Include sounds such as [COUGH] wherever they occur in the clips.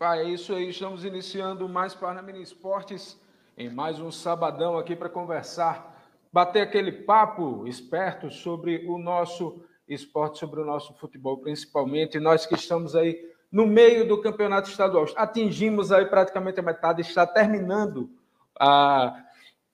Pai, é isso aí. Estamos iniciando mais Parnamini Esportes em mais um sabadão aqui para conversar, bater aquele papo esperto sobre o nosso esporte, sobre o nosso futebol, principalmente nós que estamos aí no meio do campeonato estadual. Atingimos aí praticamente a metade, está terminando a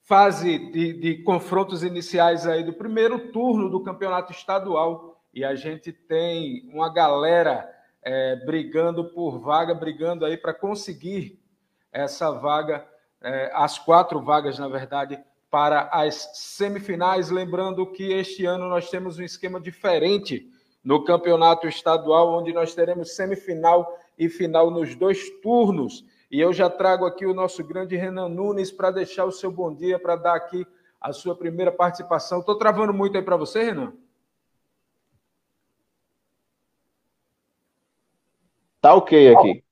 fase de, de confrontos iniciais aí do primeiro turno do campeonato estadual e a gente tem uma galera é, brigando por vaga, brigando aí para conseguir essa vaga, é, as quatro vagas, na verdade, para as semifinais. Lembrando que este ano nós temos um esquema diferente no campeonato estadual, onde nós teremos semifinal e final nos dois turnos. E eu já trago aqui o nosso grande Renan Nunes para deixar o seu bom dia, para dar aqui a sua primeira participação. Estou travando muito aí para você, Renan? Tá ok aqui.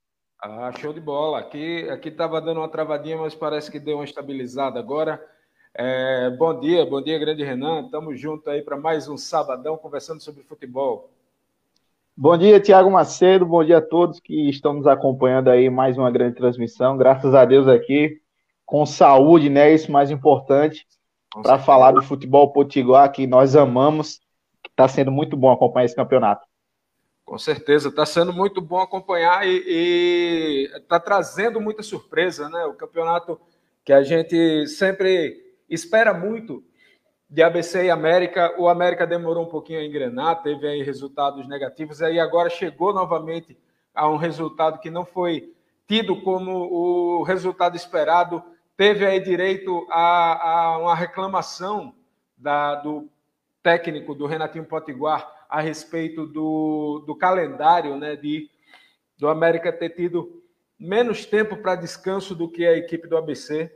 Ah, show de bola. Aqui aqui estava dando uma travadinha, mas parece que deu uma estabilizada agora. É, bom dia, bom dia, grande Renan. Estamos juntos aí para mais um sabadão conversando sobre futebol. Bom dia, Tiago Macedo. Bom dia a todos que estão nos acompanhando aí mais uma grande transmissão. Graças a Deus aqui com saúde, né? Isso mais importante para falar do futebol potiguar que nós amamos. Está sendo muito bom acompanhar esse campeonato. Com certeza, está sendo muito bom acompanhar e está trazendo muita surpresa, né? O campeonato que a gente sempre espera muito de ABC e América. O América demorou um pouquinho a engrenar, teve aí resultados negativos, aí agora chegou novamente a um resultado que não foi tido como o resultado esperado. Teve aí direito a, a uma reclamação da, do técnico do Renatinho Potiguar a respeito do, do calendário, né, de do América ter tido menos tempo para descanso do que a equipe do ABC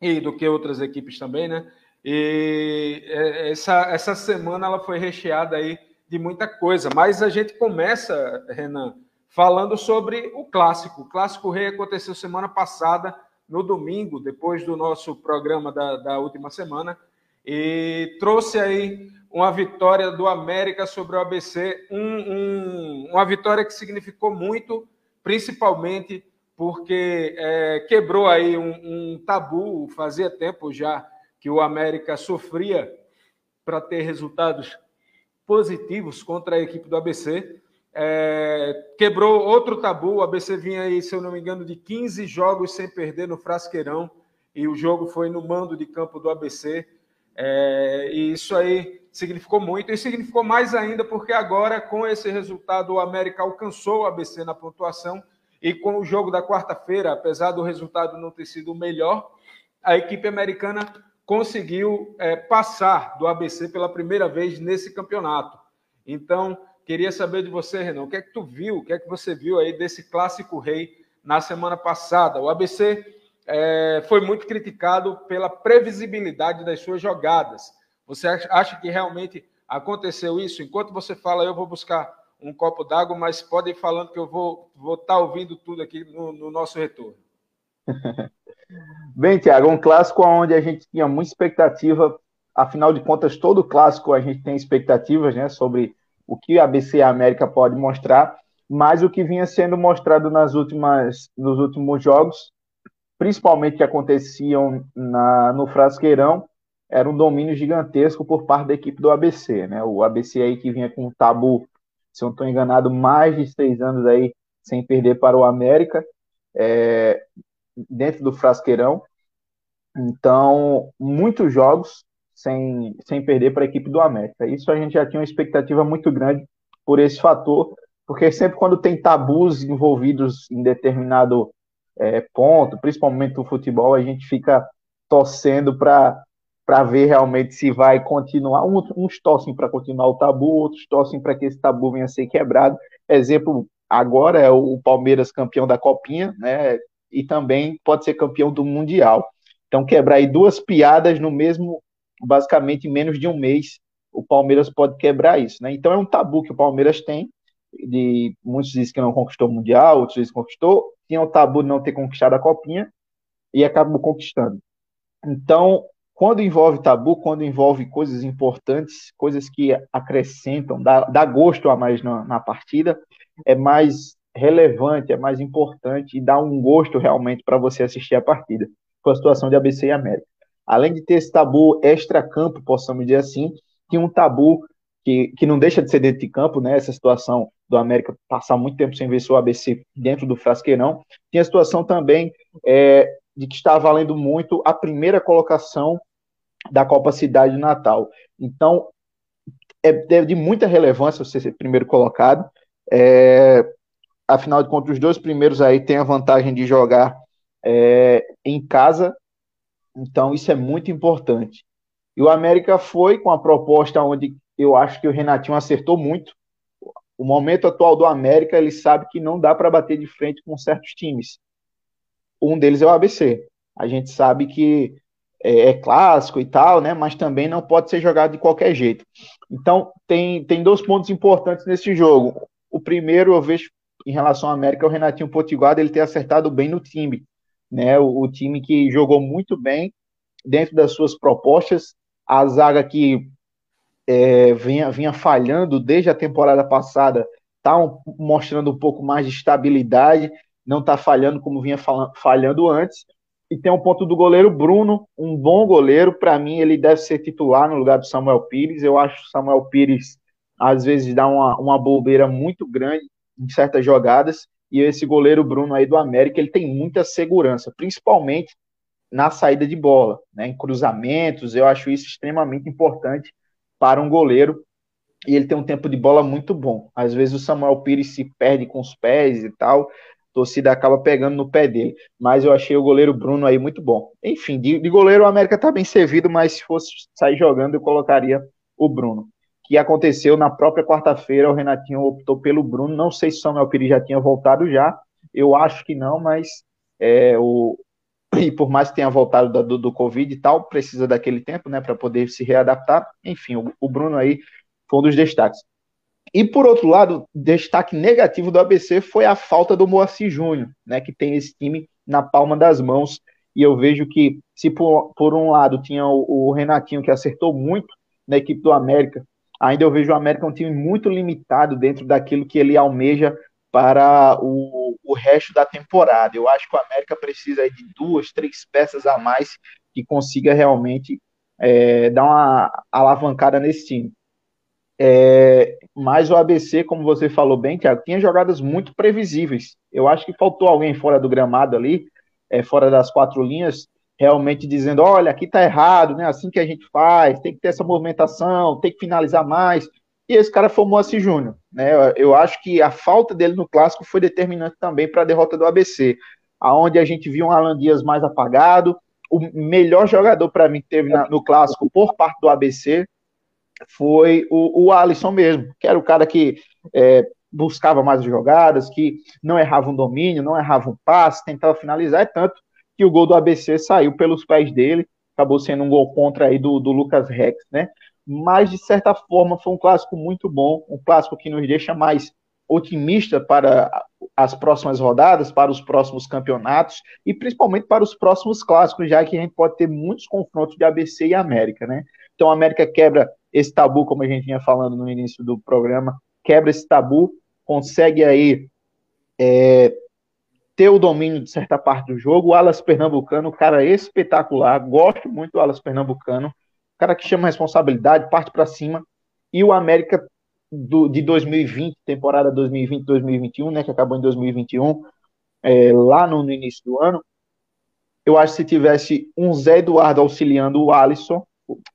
e do que outras equipes também, né? E é, essa, essa semana ela foi recheada aí de muita coisa, mas a gente começa, Renan, falando sobre o clássico. O clássico rei aconteceu semana passada, no domingo, depois do nosso programa da, da última semana, e trouxe aí uma vitória do América sobre o ABC, um, um, uma vitória que significou muito, principalmente porque é, quebrou aí um, um, tabu, fazia tempo já que o América sofria para ter resultados positivos contra a equipe do ABC. É, quebrou outro tabu, o ABC vinha aí, se eu não me engano, de 15 jogos sem perder no Frasqueirão, e o jogo foi no mando de campo do ABC. É, e isso aí significou muito, e significou mais ainda porque agora, com esse resultado, o América alcançou o ABC na pontuação, e com o jogo da quarta-feira, apesar do resultado não ter sido o melhor, a equipe americana conseguiu é, passar do ABC pela primeira vez nesse campeonato. Então, queria saber de você, Renan, o que é que tu viu, o que é que você viu aí desse clássico rei na semana passada? O ABC é, foi muito criticado pela previsibilidade das suas jogadas. Você acha que realmente aconteceu isso? Enquanto você fala, eu vou buscar um copo d'água, mas pode ir falando que eu vou estar vou tá ouvindo tudo aqui no, no nosso retorno. [LAUGHS] Bem, Tiago, um clássico onde a gente tinha muita expectativa, afinal de contas, todo clássico a gente tem expectativas né, sobre o que a ABC América pode mostrar, mas o que vinha sendo mostrado nas últimas, nos últimos jogos, principalmente que aconteciam na, no Frasqueirão, era um domínio gigantesco por parte da equipe do ABC, né? O ABC aí que vinha com um tabu, se eu não estou enganado, mais de seis anos aí sem perder para o América, é, dentro do Frasqueirão. Então, muitos jogos sem, sem perder para a equipe do América. Isso a gente já tinha uma expectativa muito grande por esse fator, porque sempre quando tem tabus envolvidos em determinado é, ponto, principalmente no futebol, a gente fica torcendo para ver realmente se vai continuar. Uns torcem para continuar o tabu, outros torcem para que esse tabu venha a ser quebrado. Exemplo, agora é o Palmeiras campeão da Copinha, né? E também pode ser campeão do Mundial. Então, quebrar aí duas piadas no mesmo, basicamente, em menos de um mês, o Palmeiras pode quebrar isso, né? Então, é um tabu que o Palmeiras tem. De, muitos dizem que não conquistou o Mundial, outros dizem que conquistou. Tinha o tabu de não ter conquistado a Copinha e acabou conquistando. Então, quando envolve tabu, quando envolve coisas importantes, coisas que acrescentam, dá, dá gosto a mais na, na, partida, é mais relevante, é mais importante e dá um gosto realmente para você assistir a partida. Com a situação de ABC e América. Além de ter esse tabu extra-campo, possamos dizer assim, tinha um tabu que, que não deixa de ser dentro de campo, né? Essa situação do América passar muito tempo sem ver seu ABC dentro do frasqueirão. Tinha a situação também é, de que está valendo muito a primeira colocação da Copa Cidade Natal. Então, é de muita relevância você ser primeiro colocado. É, afinal de contas, os dois primeiros aí têm a vantagem de jogar é, em casa, então isso é muito importante. E o América foi com a proposta onde eu acho que o Renatinho acertou muito. O momento atual do América, ele sabe que não dá para bater de frente com certos times. Um deles é o ABC. A gente sabe que é, é, clássico e tal, né? Mas também não pode ser jogado de qualquer jeito. Então, tem, tem dois pontos importantes nesse jogo. O primeiro, eu vejo em relação ao América, o Renatinho Potiguar, ele ter acertado bem no time. Né? O, o time que jogou muito bem dentro das suas propostas. A zaga que é, vinha, vinha falhando desde a temporada passada, está um, mostrando um pouco mais de estabilidade, não está falhando como vinha falhando antes. E tem um ponto do goleiro Bruno, um bom goleiro. Para mim, ele deve ser titular no lugar do Samuel Pires. Eu acho que o Samuel Pires, às vezes, dá uma, uma bobeira muito grande em certas jogadas. E esse goleiro Bruno aí do América, ele tem muita segurança, principalmente na saída de bola, né, em cruzamentos. Eu acho isso extremamente importante para um goleiro e ele tem um tempo de bola muito bom. Às vezes o Samuel Pires se perde com os pés e tal, a torcida acaba pegando no pé dele. Mas eu achei o goleiro Bruno aí muito bom. Enfim, de, de goleiro o América tá bem servido, mas se fosse sair jogando eu colocaria o Bruno. Que aconteceu na própria quarta-feira, o Renatinho optou pelo Bruno. Não sei se o Samuel Pires já tinha voltado já. Eu acho que não, mas é, o, e por mais que tenha voltado do, do Covid e tal, precisa daquele tempo, né, para poder se readaptar. Enfim, o, o, Bruno aí foi um dos destaques. E por outro lado, destaque negativo do ABC foi a falta do Moacir Júnior, né, que tem esse time na palma das mãos. E eu vejo que, se por, por um lado tinha o, o Renatinho, que acertou muito na equipe do América, ainda eu vejo o América um time muito limitado dentro daquilo que ele almeja para o, o resto da temporada. Eu acho que o América precisa de duas, três peças a mais que consiga realmente é, dar uma alavancada nesse time. É, mas o ABC, como você falou bem, Thiago, tinha jogadas muito previsíveis. Eu acho que faltou alguém fora do gramado ali, é, fora das quatro linhas, realmente dizendo: olha, aqui tá errado, né? Assim que a gente faz, tem que ter essa movimentação, tem que finalizar mais e esse cara foi o Moacir Júnior. Né? Eu acho que a falta dele no clássico foi determinante também para a derrota do ABC, aonde a gente viu um Alan Dias mais apagado. O melhor jogador para mim que teve na, no clássico por parte do ABC foi o, o Alisson mesmo, que era o cara que é, buscava mais jogadas, que não errava um domínio, não errava um passe, tentava finalizar, é tanto que o gol do ABC saiu pelos pés dele, acabou sendo um gol contra aí do, do Lucas Rex, né? Mas de certa forma foi um clássico muito bom, um clássico que nos deixa mais otimista para as próximas rodadas, para os próximos campeonatos e principalmente para os próximos clássicos, já que a gente pode ter muitos confrontos de ABC e América, né? Então a América quebra esse tabu, como a gente vinha falando no início do programa, quebra esse tabu, consegue aí é, ter o domínio de certa parte do jogo. O Alas Pernambucano, cara espetacular, gosto muito do Alas Pernambucano cara que chama responsabilidade, parte para cima. E o América do, de 2020, temporada 2020-2021, né, que acabou em 2021, é, lá no, no, início do ano, eu acho que se tivesse um Zé Eduardo auxiliando o Alisson,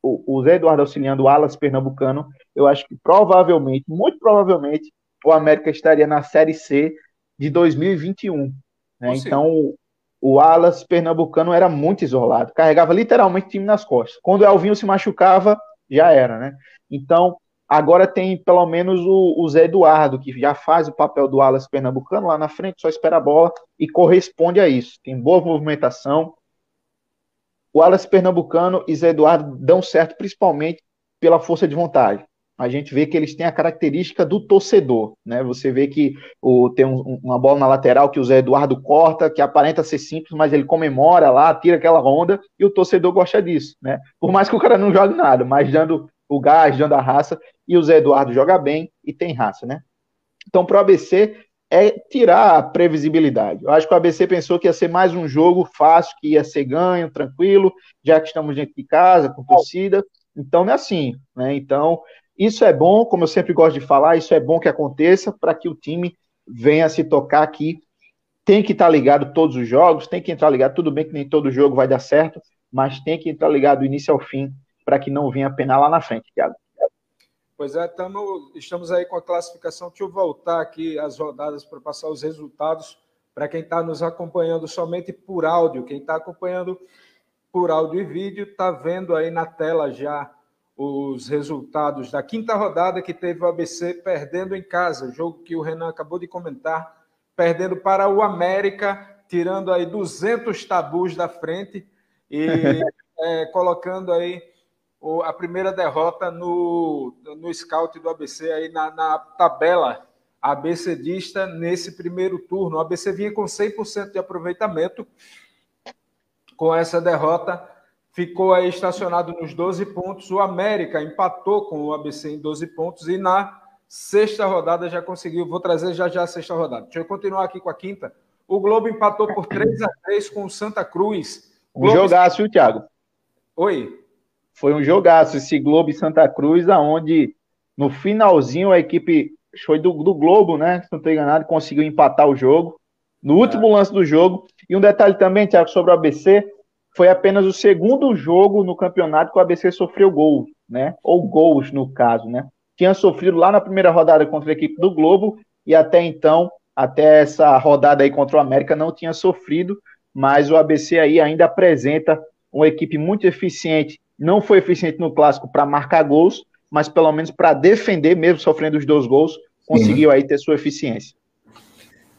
o, o Zé Eduardo auxiliando o Alas Pernambucano, eu acho que provavelmente, muito provavelmente, o América estaria na Série C de 2021. Né? Então, o Alas pernambucano era muito isolado, carregava literalmente o time nas costas. Quando o Elvinho se machucava, já era, né? Então, agora tem pelo menos o, o Zé Eduardo, que já faz o papel do Alas pernambucano lá na frente, só espera a bola e corresponde a isso. Tem boa movimentação. O Alas pernambucano e Zé Eduardo dão certo principalmente pela força de vontade a gente vê que eles têm a característica do torcedor, né? Você vê que o, tem um, uma bola na lateral que o Zé Eduardo corta, que aparenta ser simples, mas ele comemora lá, tira aquela onda, e o torcedor gosta disso, né? Por mais que o cara não jogue nada, mas dando o gás, dando a raça, e o Zé Eduardo joga bem e tem raça, né? Então, para o ABC, é tirar a previsibilidade. Eu acho que o ABC pensou que ia ser mais um jogo fácil, que ia ser ganho, tranquilo, já que estamos dentro de casa, com torcida. Então não é assim, né? Então, isso é bom, como eu sempre gosto de falar, isso é bom que aconteça para que o time venha se tocar aqui. Tem que estar ligado todos os jogos, tem que entrar ligado. Tudo bem que nem todo jogo vai dar certo, mas tem que entrar ligado do início ao fim para que não venha penar lá na frente, Thiago. Pois é, tamo, estamos aí com a classificação. Deixa eu voltar aqui as rodadas para passar os resultados para quem está nos acompanhando somente por áudio. Quem está acompanhando por áudio e vídeo está vendo aí na tela já os resultados da quinta rodada que teve o ABC perdendo em casa, jogo que o Renan acabou de comentar, perdendo para o América, tirando aí 200 tabus da frente e é, [LAUGHS] colocando aí a primeira derrota no, no scout do ABC, aí na, na tabela ABCdista nesse primeiro turno. O ABC vinha com 100% de aproveitamento. Com essa derrota, ficou aí estacionado nos 12 pontos. O América empatou com o ABC em 12 pontos e na sexta rodada já conseguiu. Vou trazer já já a sexta rodada. Deixa eu continuar aqui com a quinta. O Globo empatou por 3 a 3 com o Santa Cruz. Um Globo... jogaço, viu, Thiago? Oi foi um jogaço esse Globo e Santa Cruz, aonde no finalzinho a equipe foi do, do Globo, né? Se não estou enganado, conseguiu empatar o jogo. No último é. lance do jogo. E um detalhe também, Thiago, sobre o ABC, foi apenas o segundo jogo no campeonato que o ABC sofreu gol, né? Ou gols, no caso, né? Tinha sofrido lá na primeira rodada contra a equipe do Globo e até então, até essa rodada aí contra o América, não tinha sofrido, mas o ABC aí ainda apresenta uma equipe muito eficiente não foi eficiente no clássico para marcar gols, mas pelo menos para defender, mesmo sofrendo os dois gols, conseguiu aí ter sua eficiência.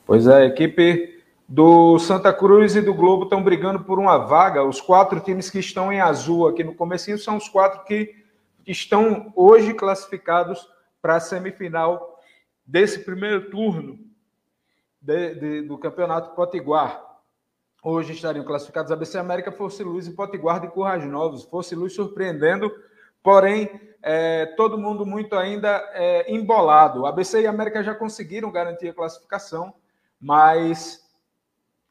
Pois é, a equipe do Santa Cruz e do Globo estão brigando por uma vaga. Os quatro times que estão em azul aqui no comecinho são os quatro que estão hoje classificados para a semifinal desse primeiro turno de, de, do Campeonato Potiguar. Hoje estariam classificados ABC América, Força Luz e Potiguar de Currais Novos. Força Luz surpreendendo, porém, é, todo mundo muito ainda é, embolado. ABC e América já conseguiram garantir a classificação, mas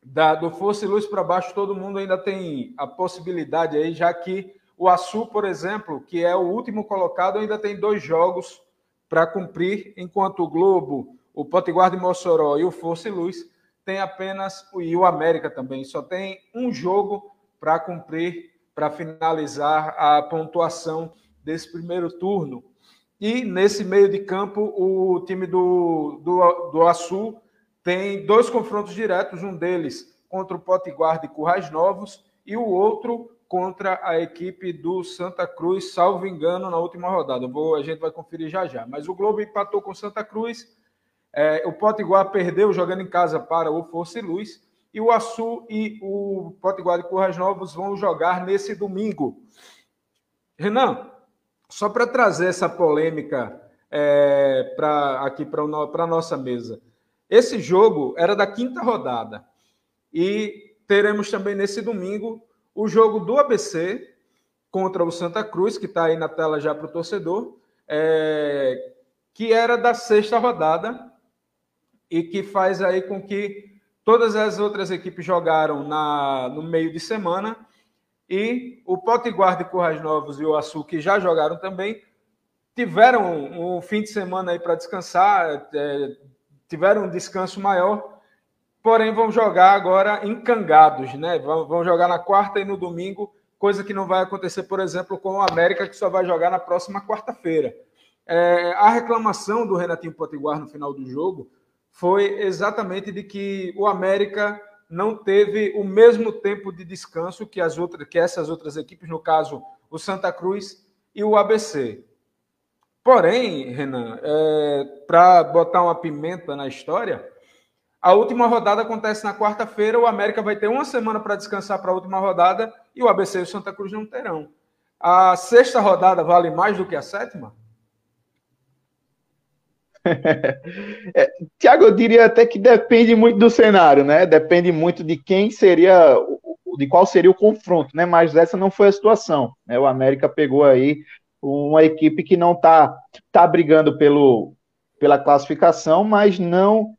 da, do Força Luz para baixo, todo mundo ainda tem a possibilidade aí, já que o Açu, por exemplo, que é o último colocado, ainda tem dois jogos para cumprir, enquanto o Globo, o Potiguar de Mossoró e o Força Luz tem apenas, e o América também, só tem um jogo para cumprir, para finalizar a pontuação desse primeiro turno. E nesse meio de campo, o time do, do, do Açu tem dois confrontos diretos, um deles contra o Potiguar de Currais Novos e o outro contra a equipe do Santa Cruz, salvo engano, na última rodada. Vou, a gente vai conferir já já. Mas o Globo empatou com Santa Cruz é, o Potiguar perdeu jogando em casa para o Força e Luz. E o Açu e o Potiguar de Currais Novos vão jogar nesse domingo. Renan, só para trazer essa polêmica é, aqui para a nossa mesa. Esse jogo era da quinta rodada. E teremos também nesse domingo o jogo do ABC contra o Santa Cruz, que está aí na tela já para o torcedor, é, que era da sexta rodada e que faz aí com que todas as outras equipes jogaram na, no meio de semana e o Potiguar de Currais Novos e o Açu, que já jogaram também, tiveram um, fim de semana aí para descansar, é, tiveram um descanso maior, porém vão jogar agora encangados, né? Vão, vão jogar na quarta e no domingo, coisa que não vai acontecer, por exemplo, com o América, que só vai jogar na próxima quarta-feira. É, a reclamação do Renatinho Potiguar no final do jogo foi exatamente de que o América não teve o mesmo tempo de descanso que as outras, que essas outras equipes, no caso o Santa Cruz e o ABC. Porém, Renan, é, para botar uma pimenta na história, a última rodada acontece na quarta-feira, o América vai ter uma semana para descansar para a última rodada e o ABC e o Santa Cruz não terão. A sexta rodada vale mais do que a sétima? [LAUGHS] é, Tiago, eu diria até que depende muito do cenário, né? Depende muito de quem seria, de qual seria o confronto, né? Mas essa não foi a situação. Né? O América pegou aí uma equipe que não está tá brigando pelo, pela classificação, mas não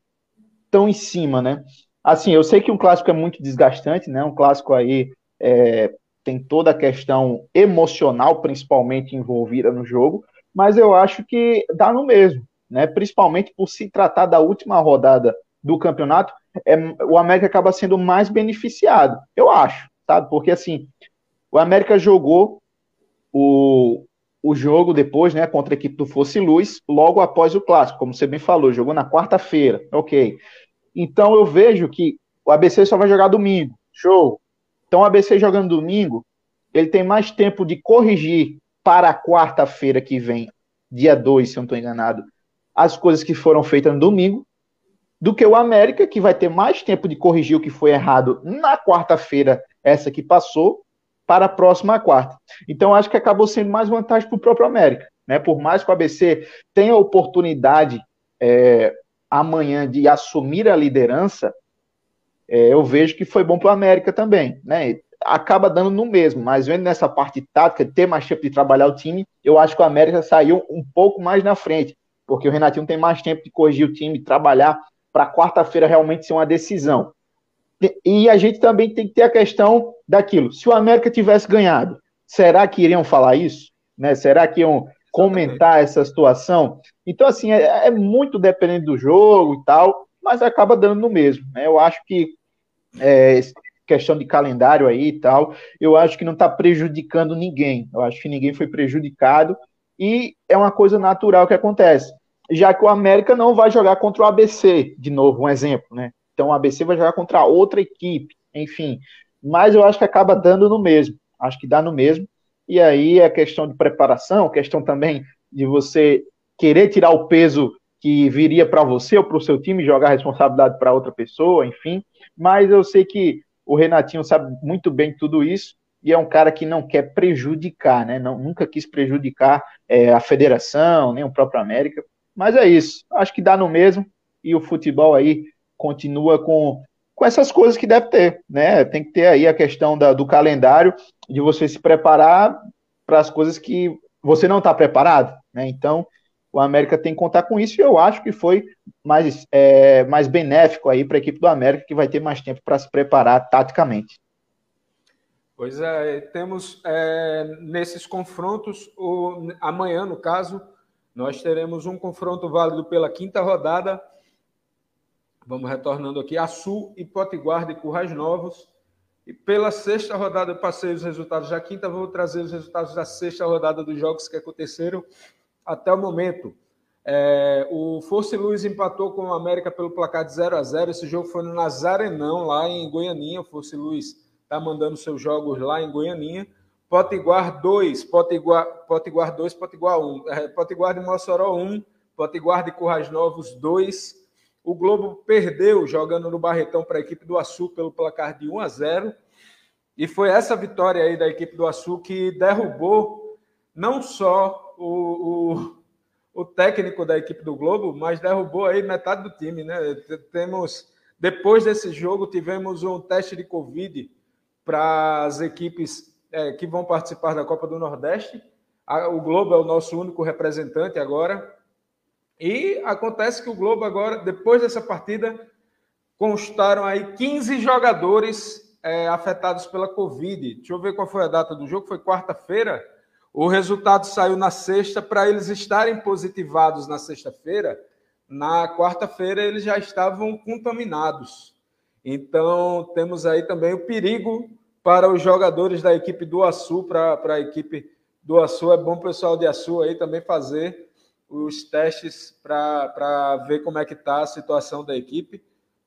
tão em cima, né? Assim, eu sei que um clássico é muito desgastante, né? Um clássico aí é, tem toda a questão emocional, principalmente envolvida no jogo, mas eu acho que dá no mesmo, né? Principalmente por se tratar da última rodada do campeonato, é, o América acaba sendo mais beneficiado, eu acho, sabe? Porque assim, o América jogou o, o jogo depois, né, contra a equipe do Fosse Luz, logo após o clássico, como você bem falou, jogou na quarta-feira, ok. Então eu vejo que o ABC só vai jogar domingo, show. Então o ABC jogando domingo, ele tem mais tempo de corrigir para a quarta-feira que vem, dia 2, se eu não estou enganado, as coisas que foram feitas no domingo, do que o América, que vai ter mais tempo de corrigir o que foi errado na quarta-feira, essa que passou, para a próxima quarta. Então, acho que acabou sendo mais vantagem para o próprio América. Né? Por mais que o ABC tenha a oportunidade é, amanhã de assumir a liderança, é, eu vejo que foi bom para o América também. Né? Acaba dando no mesmo, mas vendo nessa parte tática, ter mais tempo de trabalhar o time, eu acho que o América saiu um pouco mais na frente, porque o Renatinho tem mais tempo de corrigir o time, trabalhar para quarta-feira realmente ser uma decisão. E a gente também tem que ter a questão daquilo. Se o América tivesse ganhado, será que iriam falar isso? Né? Será que iam comentar essa situação? Então, assim, é, é muito dependente do jogo e tal, mas acaba dando no mesmo. Né? Eu acho que é, questão de calendário aí e tal, eu acho que não está prejudicando ninguém. Eu acho que ninguém foi prejudicado e é uma coisa natural que acontece já que o América não vai jogar contra o ABC, de novo, um exemplo, né? Então o ABC vai jogar contra outra equipe, enfim. Mas eu acho que acaba dando no mesmo. Acho que dá no mesmo. E aí é questão de preparação, questão também de você querer tirar o peso que viria para você ou para o seu time, jogar a responsabilidade para outra pessoa, enfim. Mas eu sei que o Renatinho sabe muito bem tudo isso e é um cara que não quer prejudicar, né? Não, nunca quis prejudicar é, a federação, nem o próprio América. Mas é isso. Acho que dá no mesmo. E o futebol aí continua com, com essas coisas que deve ter, né? Tem que ter aí a questão da, do calendário, de você se preparar para as coisas que você não está preparado, né? Então, o América tem que contar com isso e eu acho que foi mais, é, mais benéfico aí para a equipe do América, que vai ter mais tempo para se preparar taticamente. Pois é, temos é, nesses confrontos, o, amanhã, no caso, nós teremos um confronto válido pela quinta rodada. Vamos retornando aqui. Açu e Potiguar de Currais Novos. E pela sexta rodada, eu passei os resultados da quinta, vou trazer os resultados da sexta rodada dos jogos que aconteceram até o momento. É, o Força Luz empatou com o América pelo placar de 0 a 0 Esse jogo foi no Nazarenão, lá em Goianinha. O Força Luz está mandando seus jogos lá em Goianinha. Potiguar 2, Potiguar, Potiguar 2, Potiguar 1. É, Potiguar de Mossoró 1, Potiguar de Currais Novos 2. O Globo perdeu jogando no Barretão para a equipe do Açu pelo placar de 1 a 0. E foi essa vitória aí da equipe do Açu que derrubou não só o, o, o técnico da equipe do Globo, mas derrubou aí metade do time, né? Temos depois desse jogo tivemos um teste de Covid para as equipes é, que vão participar da Copa do Nordeste. O Globo é o nosso único representante agora. E acontece que o Globo agora, depois dessa partida, constaram aí 15 jogadores é, afetados pela Covid. Deixa eu ver qual foi a data do jogo, foi quarta-feira. O resultado saiu na sexta, para eles estarem positivados na sexta-feira, na quarta-feira eles já estavam contaminados. Então, temos aí também o perigo para os jogadores da equipe do Açu, para a equipe do Açu. É bom o pessoal de Açu aí também fazer os testes para ver como é que está a situação da equipe,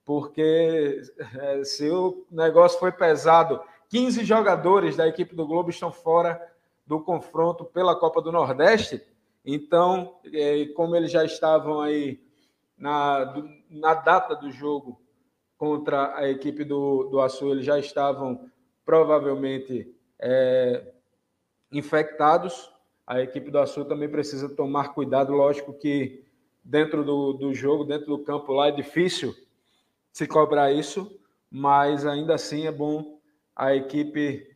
porque é, se o negócio foi pesado, 15 jogadores da equipe do Globo estão fora do confronto pela Copa do Nordeste, então, é, como eles já estavam aí na, na data do jogo contra a equipe do, do Açu, eles já estavam provavelmente é, infectados. A equipe do Açul também precisa tomar cuidado. Lógico que dentro do, do jogo, dentro do campo lá, é difícil se cobrar isso, mas ainda assim é bom a equipe.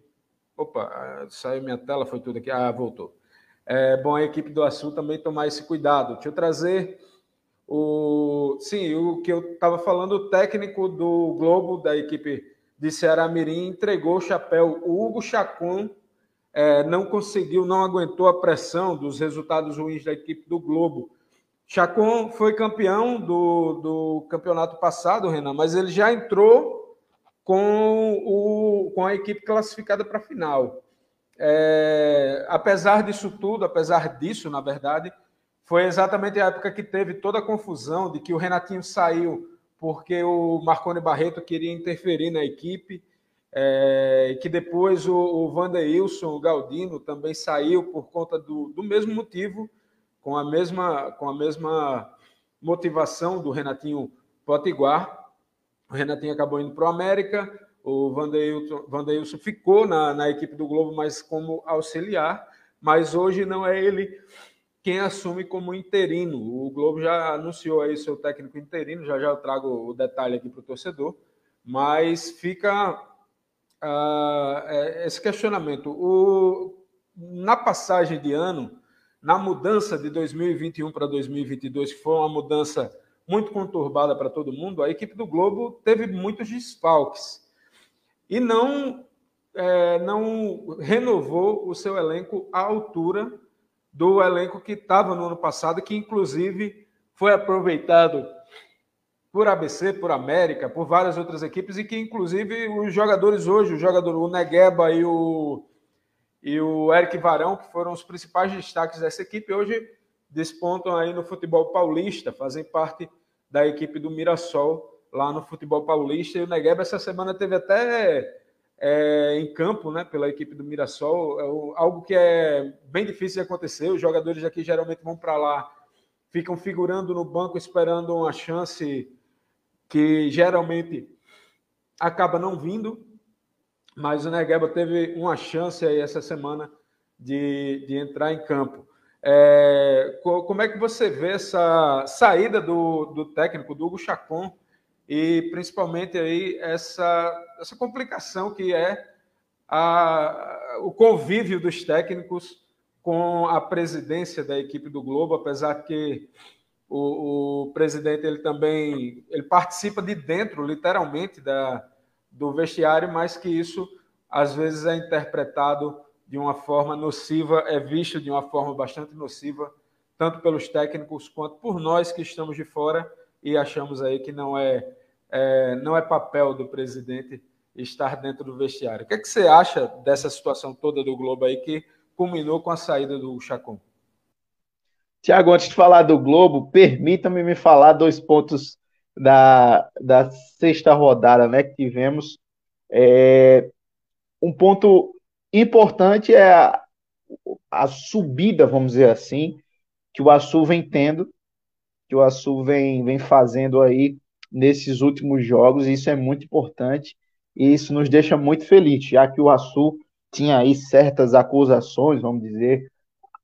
Opa, saiu minha tela, foi tudo aqui. Ah, voltou. É bom a equipe do Açul também tomar esse cuidado. Deixa eu trazer o sim, o que eu estava falando, o técnico do Globo, da equipe de Ceará Mirim, entregou o chapéu. O Hugo Chacon é, não conseguiu, não aguentou a pressão dos resultados ruins da equipe do Globo. Chacon foi campeão do, do campeonato passado, Renan, mas ele já entrou com, o, com a equipe classificada para a final. É, apesar disso tudo, apesar disso, na verdade, foi exatamente a época que teve toda a confusão de que o Renatinho saiu porque o Marconi Barreto queria interferir na equipe, é, que depois o, o Vanderilson o Galdino também saiu por conta do, do mesmo motivo, com a mesma, com a mesma motivação do Renatinho Potiguar. O Renatinho acabou indo para o América, o Vandeilson ficou na, na equipe do Globo, mas como auxiliar, mas hoje não é ele quem assume como interino. O Globo já anunciou aí seu técnico interino, já já eu trago o detalhe aqui para o torcedor, mas fica uh, esse questionamento. O, na passagem de ano, na mudança de 2021 para 2022, que foi uma mudança muito conturbada para todo mundo, a equipe do Globo teve muitos desfalques e não, é, não renovou o seu elenco à altura do elenco que estava no ano passado, que inclusive foi aproveitado por ABC, por América, por várias outras equipes, e que inclusive os jogadores hoje, o jogador o Negueba e o, e o Eric Varão, que foram os principais destaques dessa equipe, hoje despontam aí no futebol paulista, fazem parte da equipe do Mirassol lá no futebol paulista. E o Negueba essa semana teve até é, em campo, né, pela equipe do Mirassol, é algo que é bem difícil de acontecer. Os jogadores aqui geralmente vão para lá, ficam figurando no banco esperando uma chance que geralmente acaba não vindo, mas o Negueba teve uma chance aí essa semana de, de entrar em campo. É, como é que você vê essa saída do, do técnico, do Hugo Chacon, e principalmente aí essa, essa complicação que é a, o convívio dos técnicos com a presidência da equipe do Globo, apesar que o, o, presidente ele também ele participa de dentro, literalmente, da, do vestiário, mas que isso às vezes é interpretado de uma forma nociva, é visto de uma forma bastante nociva, tanto pelos técnicos quanto por nós que estamos de fora e achamos aí que não é, é, não é papel do presidente estar dentro do vestiário. O que, é que você acha dessa situação toda do Globo aí que culminou com a saída do Chacon? Tiago, antes de falar do Globo, permita-me me falar dois pontos da, da sexta rodada né, que tivemos. É, um ponto importante é a, a subida, vamos dizer assim, que o Açu vem tendo que o Açu vem, vem fazendo aí nesses últimos jogos, isso é muito importante, e isso nos deixa muito felizes, já que o Açu tinha aí certas acusações, vamos dizer,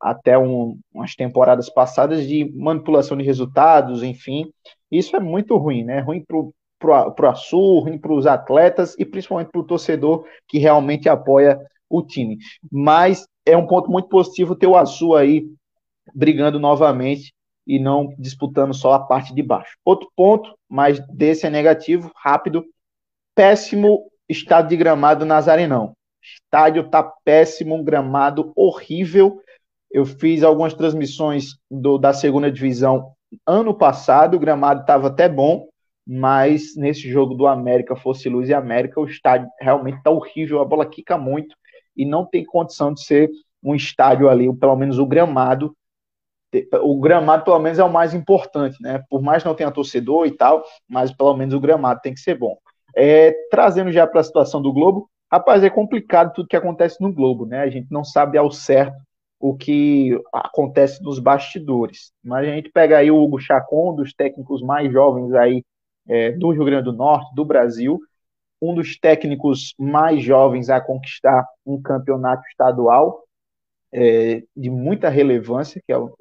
até um, umas temporadas passadas de manipulação de resultados, enfim, isso é muito ruim, né? Ruim para o Açu, ruim para os atletas e principalmente para o torcedor que realmente apoia o time. Mas é um ponto muito positivo ter o Açu aí brigando novamente e não disputando só a parte de baixo. Outro ponto, mas desse é negativo, rápido, péssimo estado de gramado Nazarenão. Estádio tá péssimo, gramado horrível. Eu fiz algumas transmissões do, da segunda divisão ano passado, o gramado estava até bom, mas nesse jogo do América, Fosse Luz e América, o estádio realmente está horrível, a bola quica muito e não tem condição de ser um estádio ali, ou pelo menos o gramado o gramado pelo menos é o mais importante, né? Por mais não tenha torcedor e tal, mas pelo menos o gramado tem que ser bom. É, trazendo já para a situação do Globo, rapaz, é complicado tudo que acontece no Globo, né? A gente não sabe ao certo o que acontece nos bastidores. Mas a gente pega aí o Hugo Chacon, um dos técnicos mais jovens aí é, do Rio Grande do Norte, do Brasil, um dos técnicos mais jovens a conquistar um campeonato estadual é, de muita relevância, que é o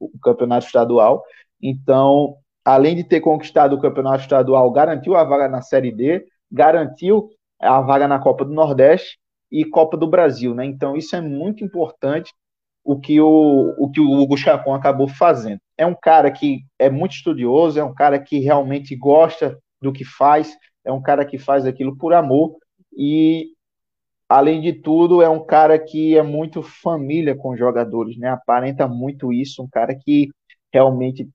o campeonato estadual. Então, além de ter conquistado o campeonato estadual, garantiu a vaga na Série D, garantiu a vaga na Copa do Nordeste e Copa do Brasil, né? Então, isso é muito importante. O que o, o que o Hugo Chacon acabou fazendo. É um cara que é muito estudioso, é um cara que realmente gosta do que faz, é um cara que faz aquilo por amor e além de tudo é um cara que é muito família com os jogadores, né? Aparenta muito isso, um cara que realmente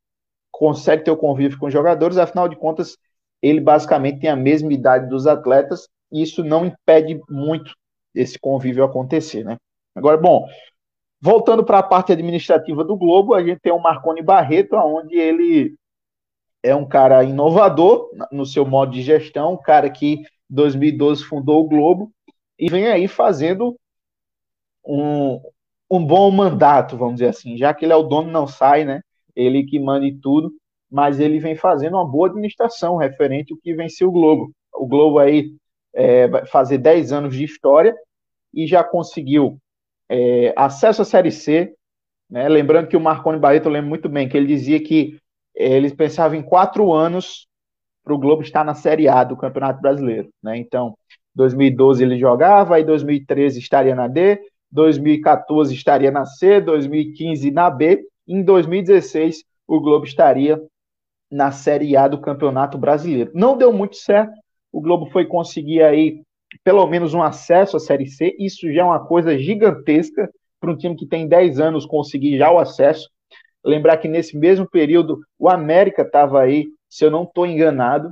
consegue ter o convívio com os jogadores, afinal de contas, ele basicamente tem a mesma idade dos atletas, e isso não impede muito esse convívio acontecer, né? Agora, bom, voltando para a parte administrativa do Globo, a gente tem o Marconi Barreto, onde ele é um cara inovador no seu modo de gestão, um cara que em 2012 fundou o Globo e vem aí fazendo um, um bom mandato, vamos dizer assim, já que ele é o dono, não sai, né? Ele que manda tudo, mas ele vem fazendo uma boa administração referente ao que venceu o Globo. O Globo aí é, vai fazer 10 anos de história e já conseguiu é, acesso à Série C. Né? Lembrando que o Marconi Barreto, eu lembro muito bem, que ele dizia que é, eles pensavam em quatro anos para o Globo estar na Série A do Campeonato Brasileiro. Né? Então, 2012 ele jogava, aí 2013 estaria na D, 2014 estaria na C, 2015 na B, em 2016 o Globo estaria na Série A do Campeonato Brasileiro. Não deu muito certo, o Globo foi conseguir aí pelo menos um acesso à Série C, isso já é uma coisa gigantesca para um time que tem 10 anos conseguir já o acesso. Lembrar que nesse mesmo período o América estava aí, se eu não estou enganado,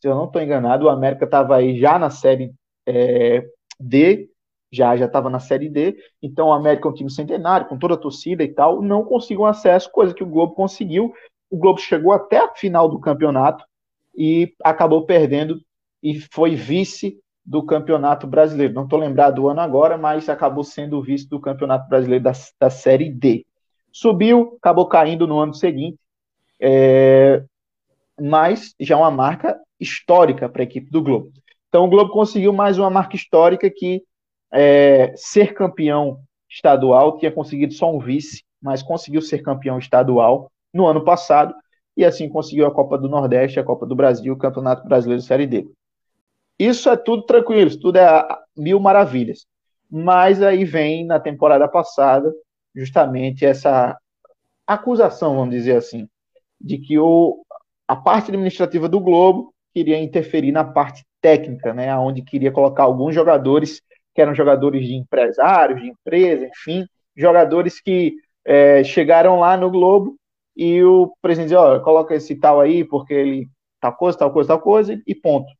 se eu não estou enganado, o América estava aí já na Série é, D, já já estava na Série D, então o América é um time centenário, com toda a torcida e tal, não conseguiu acesso, coisa que o Globo conseguiu. O Globo chegou até a final do campeonato e acabou perdendo e foi vice do Campeonato Brasileiro. Não estou lembrado do ano agora, mas acabou sendo vice do Campeonato Brasileiro da, da Série D. Subiu, acabou caindo no ano seguinte, é, mas já é uma marca histórica para a equipe do Globo. Então o Globo conseguiu mais uma marca histórica que é, ser campeão estadual, tinha conseguido só um vice, mas conseguiu ser campeão estadual no ano passado, e assim conseguiu a Copa do Nordeste, a Copa do Brasil, o Campeonato Brasileiro Série D. Isso é tudo tranquilo, isso tudo é mil maravilhas. Mas aí vem na temporada passada justamente essa acusação, vamos dizer assim, de que o, a parte administrativa do Globo queria interferir na parte técnica, né, onde queria colocar alguns jogadores que eram jogadores de empresários, de empresa, enfim, jogadores que é, chegaram lá no Globo e o presidente dizia, olha, coloca esse tal aí porque ele tal coisa, tal coisa, tal coisa e ponto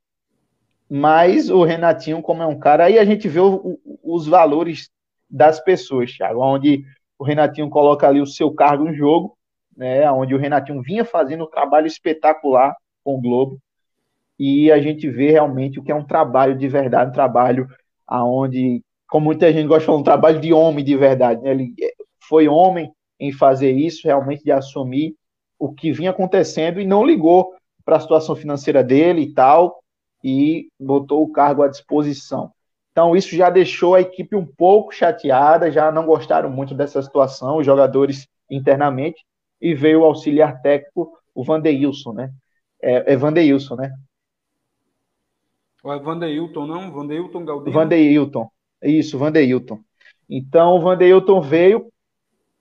mas o Renatinho, como é um cara, aí a gente vê o, o, os valores das pessoas, Thiago, onde o Renatinho coloca ali o seu cargo em jogo, né, onde o Renatinho vinha fazendo um trabalho espetacular com o Globo, e a gente vê realmente o que é um trabalho de verdade, um trabalho aonde, como muita gente gosta de falar, um trabalho de homem de verdade, né, ele foi homem em fazer isso, realmente de assumir o que vinha acontecendo e não ligou para a situação financeira dele e tal, e botou o cargo à disposição. Então, isso já deixou a equipe um pouco chateada, já não gostaram muito dessa situação, os jogadores internamente, e veio o auxiliar técnico, o Vandeilson, né? É, é Vandeilson, né? Ou é Vandeilton, não? Vandeilton Galdino? Vandeilton, isso, Vandeilton. Então, o Vandeilton veio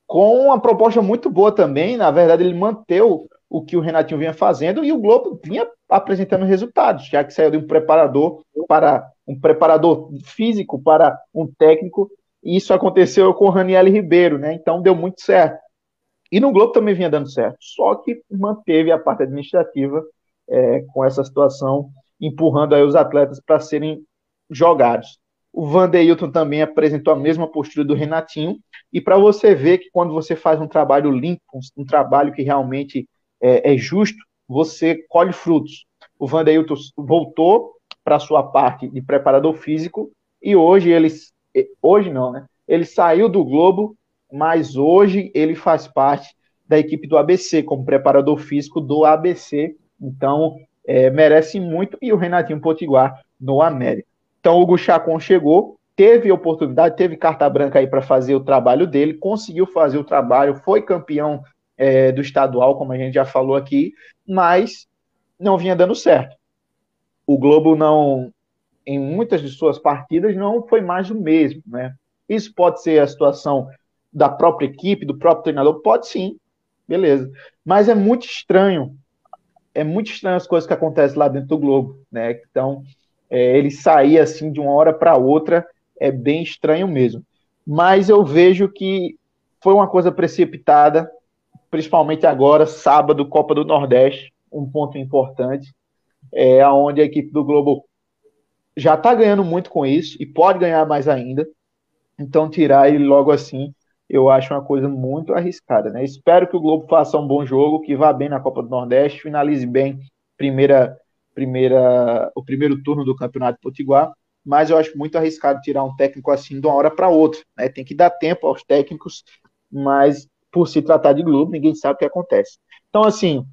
com uma proposta muito boa também, na verdade, ele manteve o que o Renatinho vinha fazendo e o Globo vinha apresentando resultados, já que saiu de um preparador para um preparador físico para um técnico, e isso aconteceu com o Raniel Ribeiro, né? Então deu muito certo. E no Globo também vinha dando certo, só que manteve a parte administrativa é, com essa situação, empurrando aí os atletas para serem jogados. O Vandeilton também apresentou a mesma postura do Renatinho, e para você ver que quando você faz um trabalho limpo, um trabalho que realmente é, é justo, você colhe frutos. O Vandeilton voltou para sua parte de preparador físico e hoje ele, hoje não, né? Ele saiu do Globo, mas hoje ele faz parte da equipe do ABC como preparador físico do ABC. Então é, merece muito e o Renatinho Potiguar no América. Então o Hugo Chacon chegou, teve oportunidade, teve carta branca aí para fazer o trabalho dele, conseguiu fazer o trabalho, foi campeão é, do estadual, como a gente já falou aqui, mas não vinha dando certo. O Globo não, em muitas de suas partidas, não foi mais o mesmo, né? Isso pode ser a situação da própria equipe, do próprio treinador? Pode sim, beleza. Mas é muito estranho, é muito estranho as coisas que acontecem lá dentro do Globo, né? Então, é, ele sair assim de uma hora para outra é bem estranho mesmo. Mas eu vejo que foi uma coisa precipitada, principalmente agora, sábado, Copa do Nordeste, um ponto importante, é onde a equipe do Globo já está ganhando muito com isso e pode ganhar mais ainda. Então, tirar ele logo assim, eu acho uma coisa muito arriscada. Né? Espero que o Globo faça um bom jogo, que vá bem na Copa do Nordeste, finalize bem primeira, primeira, o primeiro turno do Campeonato Potiguar. Mas eu acho muito arriscado tirar um técnico assim de uma hora para outra. Né? Tem que dar tempo aos técnicos, mas por se tratar de Globo, ninguém sabe o que acontece. Então, assim,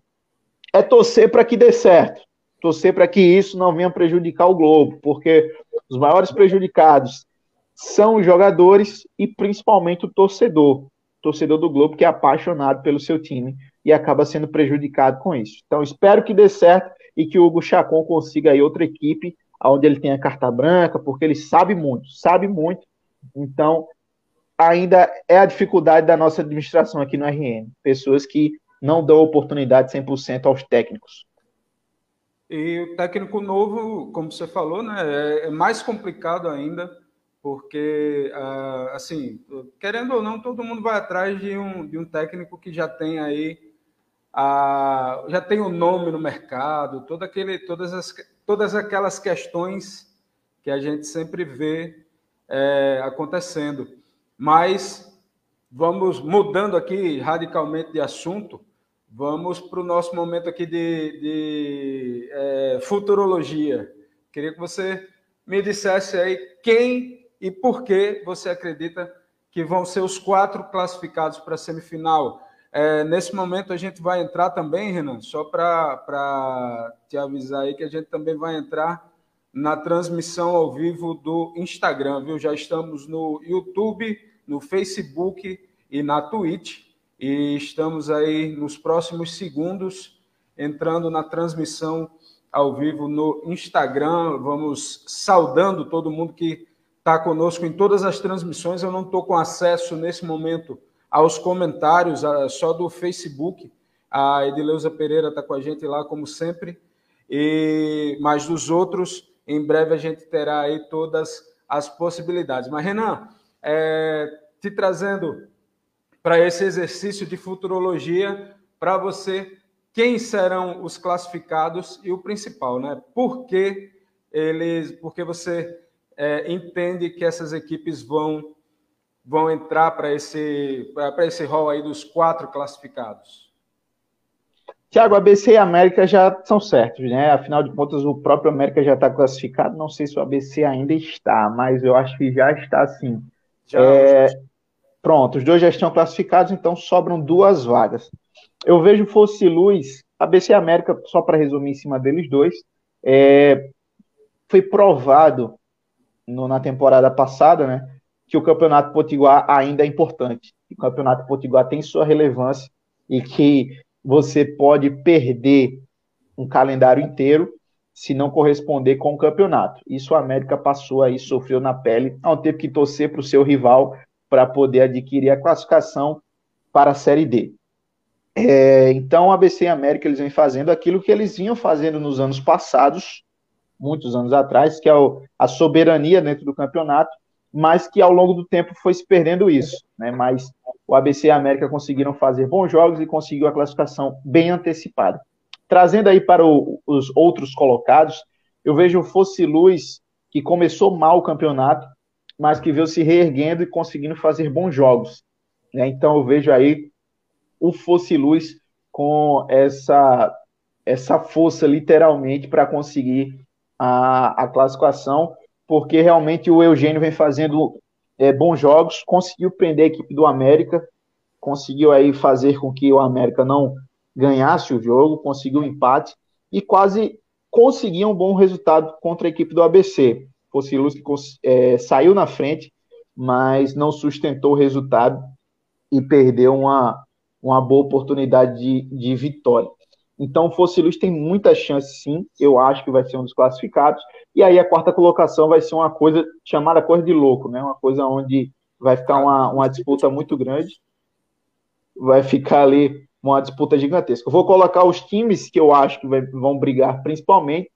é torcer para que dê certo torcer para que isso não venha prejudicar o Globo, porque os maiores prejudicados são os jogadores e principalmente o torcedor, o torcedor do Globo que é apaixonado pelo seu time e acaba sendo prejudicado com isso. Então espero que dê certo e que o Hugo Chacon consiga aí outra equipe onde ele tenha carta branca, porque ele sabe muito, sabe muito. Então ainda é a dificuldade da nossa administração aqui no RN, pessoas que não dão oportunidade 100% aos técnicos. E o técnico novo, como você falou, né, é, é mais complicado ainda, porque, ah, assim, querendo ou não, todo mundo vai atrás de um, de um técnico que já tem aí, a, já tem o um nome no mercado, todo aquele, todas, as, todas aquelas questões que a gente sempre vê é, acontecendo. Mas vamos mudando aqui radicalmente de assunto, Vamos para o nosso momento aqui de, de é, futurologia. Queria que você me dissesse aí quem e por que você acredita que vão ser os quatro classificados para a semifinal. É, nesse momento a gente vai entrar também, Renan, só para te avisar aí que a gente também vai entrar na transmissão ao vivo do Instagram, viu? Já estamos no YouTube, no Facebook e na Twitch e estamos aí nos próximos segundos entrando na transmissão ao vivo no Instagram. Vamos saudando todo mundo que está conosco em todas as transmissões. Eu não estou com acesso nesse momento aos comentários, só do Facebook. A Edileuza Pereira está com a gente lá, como sempre. E mas dos outros, em breve a gente terá aí todas as possibilidades. Mas, Renan, é, te trazendo para esse exercício de futurologia para você quem serão os classificados e o principal, né? Por que eles, porque você é, entende que essas equipes vão vão entrar para esse para esse rol aí dos quatro classificados? Tiago, ABC e América já são certos, né? Afinal de contas, o próprio América já está classificado. Não sei se o ABC ainda está, mas eu acho que já está sim. Já, é, Pronto, os dois já estão classificados, então sobram duas vagas. Eu vejo Fosse Luz, ABC América, só para resumir em cima deles dois, é, foi provado no, na temporada passada, né, que o Campeonato Potiguar ainda é importante. O Campeonato Potiguar tem sua relevância e que você pode perder um calendário inteiro se não corresponder com o campeonato. Isso a América passou aí, sofreu na pele, não teve que torcer para o seu rival para poder adquirir a classificação para a Série D. É, então, a ABC e América eles vêm fazendo aquilo que eles vinham fazendo nos anos passados, muitos anos atrás, que é o, a soberania dentro do campeonato, mas que ao longo do tempo foi se perdendo isso. Né? Mas o ABC e a América conseguiram fazer bons jogos e conseguiu a classificação bem antecipada. Trazendo aí para o, os outros colocados, eu vejo o Fosse Luz, que começou mal o campeonato, mas que veio se reerguendo e conseguindo fazer bons jogos. Né? Então eu vejo aí o Fosse Luz com essa, essa força, literalmente, para conseguir a, a classificação, porque realmente o Eugênio vem fazendo é, bons jogos, conseguiu prender a equipe do América, conseguiu aí fazer com que o América não ganhasse o jogo, conseguiu um empate e quase conseguiu um bom resultado contra a equipe do ABC. Fossilus que é, saiu na frente, mas não sustentou o resultado e perdeu uma, uma boa oportunidade de, de vitória. Então, o Fossilus tem muita chance, sim. Eu acho que vai ser um dos classificados. E aí, a quarta colocação vai ser uma coisa chamada coisa de louco, né? Uma coisa onde Vai ficar uma, uma disputa muito grande. Vai ficar ali uma disputa gigantesca. Eu vou colocar os times que eu acho que vão brigar principalmente.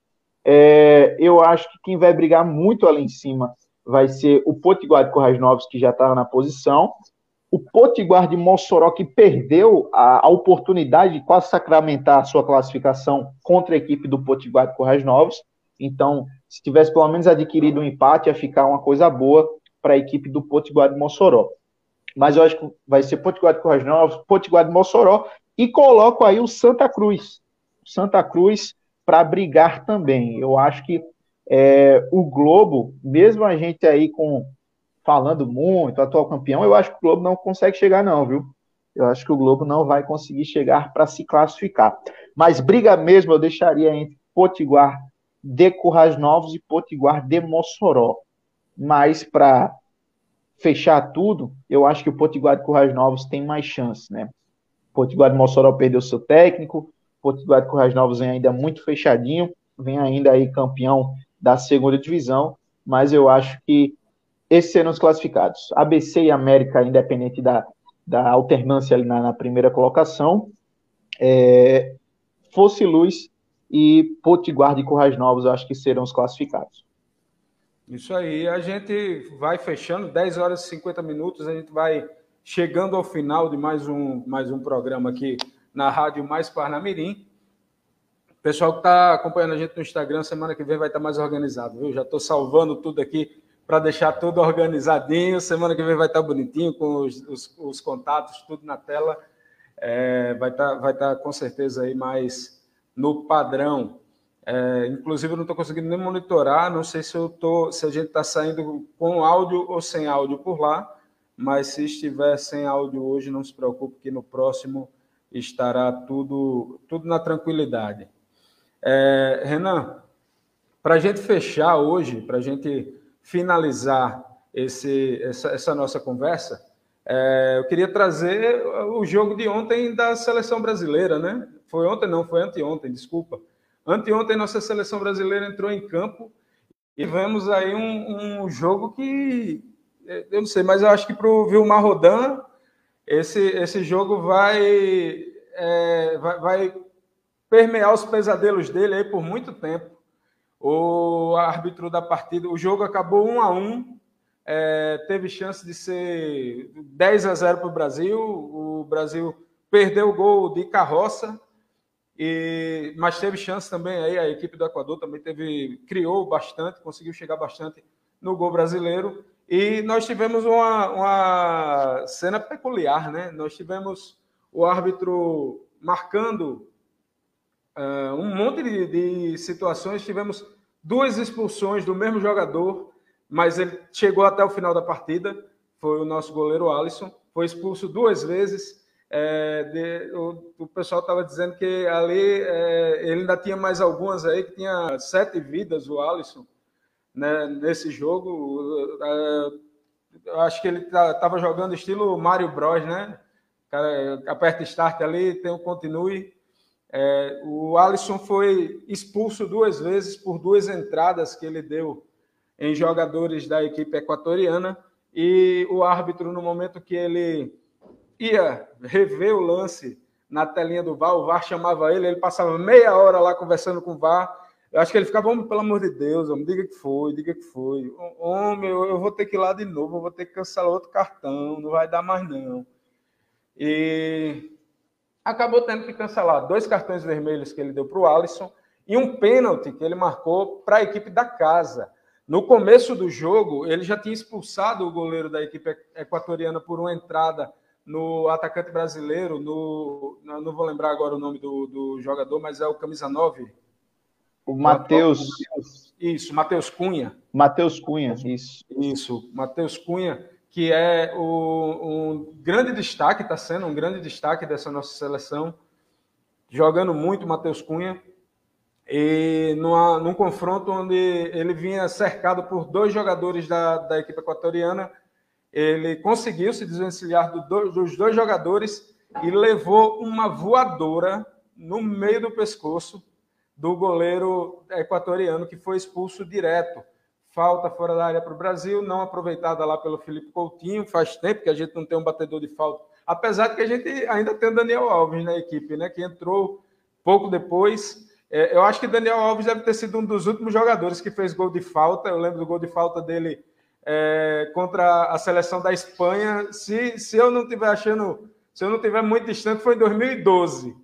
É, eu acho que quem vai brigar muito ali em cima vai ser o Potiguar de Corrais Novos, que já estava na posição. O Potiguar de Mossoró, que perdeu a, a, oportunidade de quase sacramentar a sua classificação contra a equipe do Potiguar de Corrais Novos. Então, se tivesse pelo menos adquirido um empate, ia ficar uma coisa boa para a equipe do Potiguar de Mossoró. Mas eu acho que vai ser Potiguar de Corrais Novos, Potiguar de Mossoró, e coloco aí o Santa Cruz. Santa Cruz para brigar também. Eu acho que é, o Globo, mesmo a gente aí com falando muito, atual campeão, eu acho que o Globo não consegue chegar, não, viu? Eu acho que o Globo não vai conseguir chegar para se classificar. Mas briga mesmo eu deixaria entre Potiguar de Currais Novos e Potiguar de Mossoró. Mas para fechar tudo, eu acho que o Potiguar de Currais Novos tem mais chance, né? Potiguar de Mossoró perdeu seu técnico, Potiguar de Currais Novos vem ainda muito fechadinho, vem ainda aí campeão da segunda divisão, mas eu acho que esses serão os classificados. ABC e América, independente da, da alternância ali na, na primeira colocação. É, Fosse Luz e Potiguar de Currais Novos, eu acho que serão os classificados. Isso aí, a gente vai fechando, 10 horas e 50 minutos, a gente vai chegando ao final de mais um, mais um programa aqui na Rádio Mais Parnamirim. Pessoal que está acompanhando a gente no Instagram, semana que vem vai estar tá mais organizado, viu? Já estou salvando tudo aqui para deixar tudo organizadinho. Semana que vem vai estar tá bonitinho, com os, os, os contatos, tudo na tela. É, vai estar tá, vai tá, com certeza aí mais no padrão. É, inclusive, eu não estou conseguindo nem monitorar, não sei se, eu tô, se a gente está saindo com áudio ou sem áudio por lá, mas se estiver sem áudio hoje, não se preocupe que no próximo estará tudo, tudo na tranquilidade. É, Renan, para a gente fechar hoje, para a gente finalizar esse, essa, essa nossa conversa, é, eu queria trazer o jogo de ontem da seleção brasileira, né? Foi ontem, não, foi anteontem, desculpa. Anteontem, nossa seleção brasileira entrou em campo e vemos aí um, um jogo que eu não sei, mas eu acho que para o Vilmar Rodan esse, esse jogo vai, é, vai, vai permear os pesadelos dele aí por muito tempo. O árbitro da partida, o jogo acabou um a um, é, teve chance de ser 10 a 0 para o Brasil. O Brasil perdeu o gol de carroça, e, mas teve chance também aí. A equipe do Equador também teve, criou bastante, conseguiu chegar bastante no gol brasileiro. E nós tivemos uma, uma cena peculiar, né? Nós tivemos o árbitro marcando uh, um monte de, de, situações. Tivemos duas expulsões do mesmo jogador, mas ele chegou até o final da partida. Foi o nosso goleiro Alisson, foi expulso duas vezes. É, de, o, o, pessoal estava dizendo que ali é, ele ainda tinha mais algumas aí, que tinha sete vidas, o Alisson, né, nesse jogo. É, acho que ele estava jogando estilo Mario Bros, né? Cara, aperta start ali, tem o continue. É, o Alisson foi expulso duas vezes por duas entradas que ele deu em jogadores da equipe equatoriana e o árbitro, no momento que ele ia rever o lance na telinha do VAR, o VAR chamava ele, ele passava meia hora lá conversando com o VAR. Eu acho que ele ficava, homem, pelo amor de Deus, homem, diga que foi, diga que foi. Homem, eu, vou ter que ir lá de novo, eu vou ter que cancelar outro cartão, não vai dar mais não. E acabou tendo que cancelar dois cartões vermelhos que ele deu para o Alisson e um pênalti que ele marcou para a equipe da casa. No começo do jogo, ele já tinha expulsado o goleiro da equipe equatoriana por uma entrada no atacante brasileiro, no, não vou lembrar agora o nome do, do jogador, mas é o camisa 9. O Matheus. Isso, Matheus Cunha. Matheus Cunha, isso. Isso, Matheus Cunha que é o, um grande destaque, está sendo um grande destaque dessa nossa seleção, jogando muito Matheus Cunha, e numa, num confronto onde ele vinha cercado por dois jogadores da, da equipe equatoriana, ele conseguiu se desvencilhar do, dos dois jogadores e levou uma voadora no meio do pescoço do goleiro equatoriano, que foi expulso direto falta fora da área para o Brasil, não aproveitada lá pelo Felipe Coutinho. Faz tempo que a gente não tem um batedor de falta, apesar de que a gente ainda tem o Daniel Alves na equipe, né? Que entrou pouco depois. É, eu acho que Daniel Alves deve ter sido um dos últimos jogadores que fez gol de falta. Eu lembro do gol de falta dele é, contra a seleção da Espanha. Se, se eu não estiver achando, se eu não estiver muito distante, foi em 2012.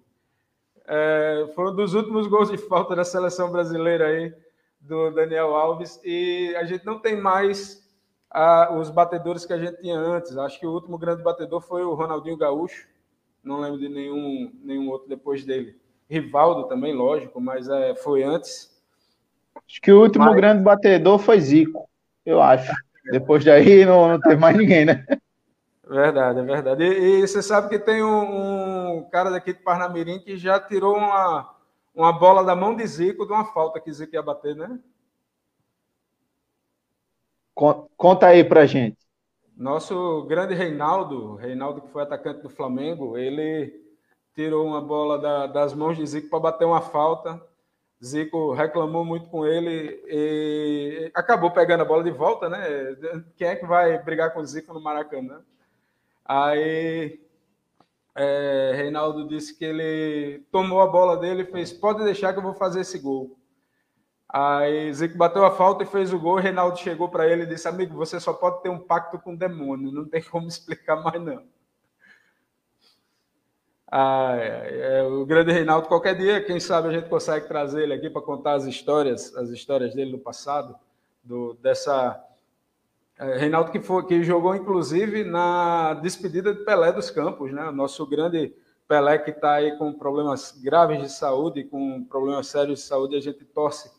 É, foi um dos últimos gols de falta da seleção brasileira aí do Daniel Alves, e a gente não tem mais ah, os batedores que a gente tinha antes. Acho que o último grande batedor foi o Ronaldinho Gaúcho, não lembro de nenhum, nenhum outro depois dele. Rivaldo também, lógico, mas é, foi antes. Acho que o último mas... grande batedor foi Zico, eu acho. Depois daí não, não teve mais ninguém, né? Verdade, é verdade. E, e, você sabe que tem um, um cara daqui de Parnamirim que já tirou uma, uma bola da mão de Zico de uma falta que Zico ia bater, né? Conta aí pra gente. Nosso grande Reinaldo, Reinaldo que foi atacante do Flamengo, ele tirou uma bola da, das mãos de Zico para bater uma falta. Zico reclamou muito com ele e acabou pegando a bola de volta, né? Quem é que vai brigar com o Zico no Maracanã? Aí é, Reinaldo disse que ele tomou a bola dele e fez: pode deixar que eu vou fazer esse gol. Aí Zico bateu a falta e fez o gol. Reinaldo chegou para ele e disse: Amigo, você só pode ter um pacto com o demônio, não tem como explicar mais não. Ah, é, é, o grande Reinaldo, qualquer dia, quem sabe a gente consegue trazer ele aqui para contar as histórias, as histórias dele do passado, do, dessa é, Reinaldo que, foi, que jogou, inclusive, na despedida de Pelé dos Campos, né? Nosso grande Pelé que está aí com problemas graves de saúde, com problemas sérios de saúde, a gente torce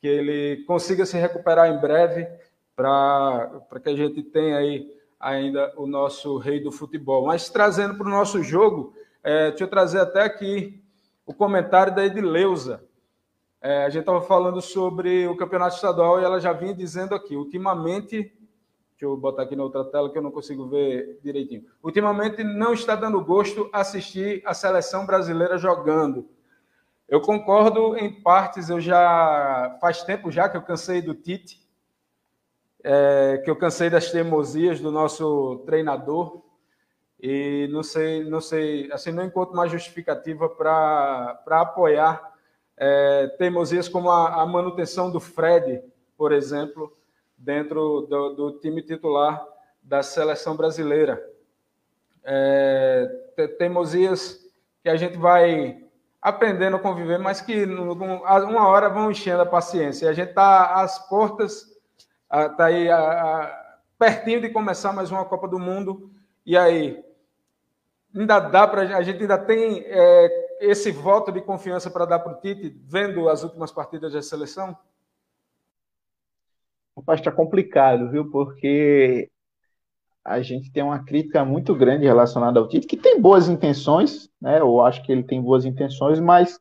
que ele consiga se recuperar em breve para que a gente tenha aí ainda o nosso rei do futebol. Mas trazendo para o nosso jogo, é, deixa eu trazer até aqui o comentário da Edileuza. É, a gente estava falando sobre o campeonato estadual e ela já vinha dizendo aqui, ultimamente Deixa eu botar aqui na outra tela que eu não consigo ver direitinho. Ultimamente não está dando gosto assistir a seleção brasileira jogando. Eu concordo em partes, eu já faz tempo já que eu cansei do Tite, é, que eu cansei das teimosias do nosso treinador e não sei, não sei, assim não encontro mais justificativa para apoiar é, teimosias como a, a manutenção do Fred, por exemplo, dentro do, do time titular da seleção brasileira. É, teimosias que a gente vai aprendendo a conviver, mas que uma hora vão enchendo a paciência. E a gente está às portas, está aí a, a, pertinho de começar mais uma Copa do Mundo. E aí, ainda dá para a gente ainda tem é, esse voto de confiança para dar para o Tite, vendo as últimas partidas da seleção? Rapaz, está complicado, viu? Porque a gente tem uma crítica muito grande relacionada ao Tite, que tem boas intenções, né? Eu acho que ele tem boas intenções, mas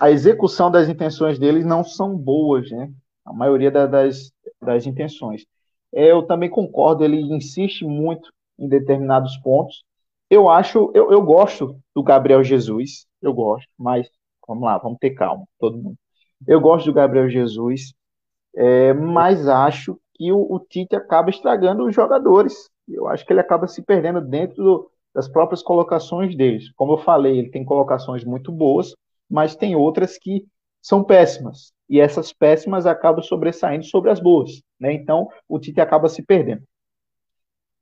a execução das intenções dele não são boas, né? A maioria das, das intenções. Eu também concordo, ele insiste muito em determinados pontos. Eu acho, eu, eu gosto do Gabriel Jesus, eu gosto, mas vamos lá, vamos ter calma, todo mundo. Eu gosto do Gabriel Jesus, é, mas acho que o, o, Tite acaba estragando os jogadores. Eu acho que ele acaba se perdendo dentro do, das próprias colocações deles. Como eu falei, ele tem colocações muito boas, mas tem outras que são péssimas. E essas péssimas acabam sobressaindo sobre as boas. Né? Então, o Tite acaba se perdendo.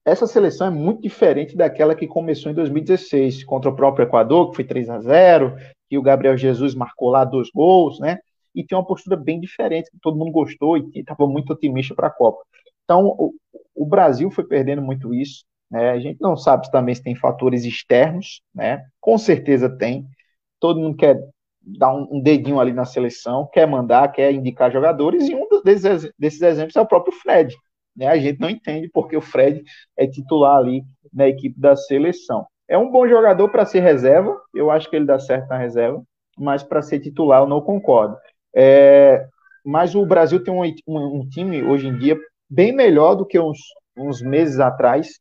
Essa seleção é muito diferente daquela que começou em 2016, contra o próprio Equador, que foi 3 a 0 que o Gabriel Jesus marcou lá dois gols, né? e tem uma postura bem diferente, que todo mundo gostou e estava muito otimista para a Copa. Então, o, o, Brasil foi perdendo muito isso. Né? A gente não sabe também se tem fatores externos, né? com certeza tem. Todo mundo quer dar um, um dedinho ali na seleção, quer mandar, quer indicar jogadores, e um desses, desses exemplos é o próprio Fred. Né? A gente não entende porque o Fred é titular ali na equipe da seleção. É um bom jogador para ser reserva, eu acho que ele dá certo na reserva, mas para ser titular eu não concordo. É, mas o Brasil tem um, um, um, time hoje em dia bem melhor do que uns, uns meses atrás,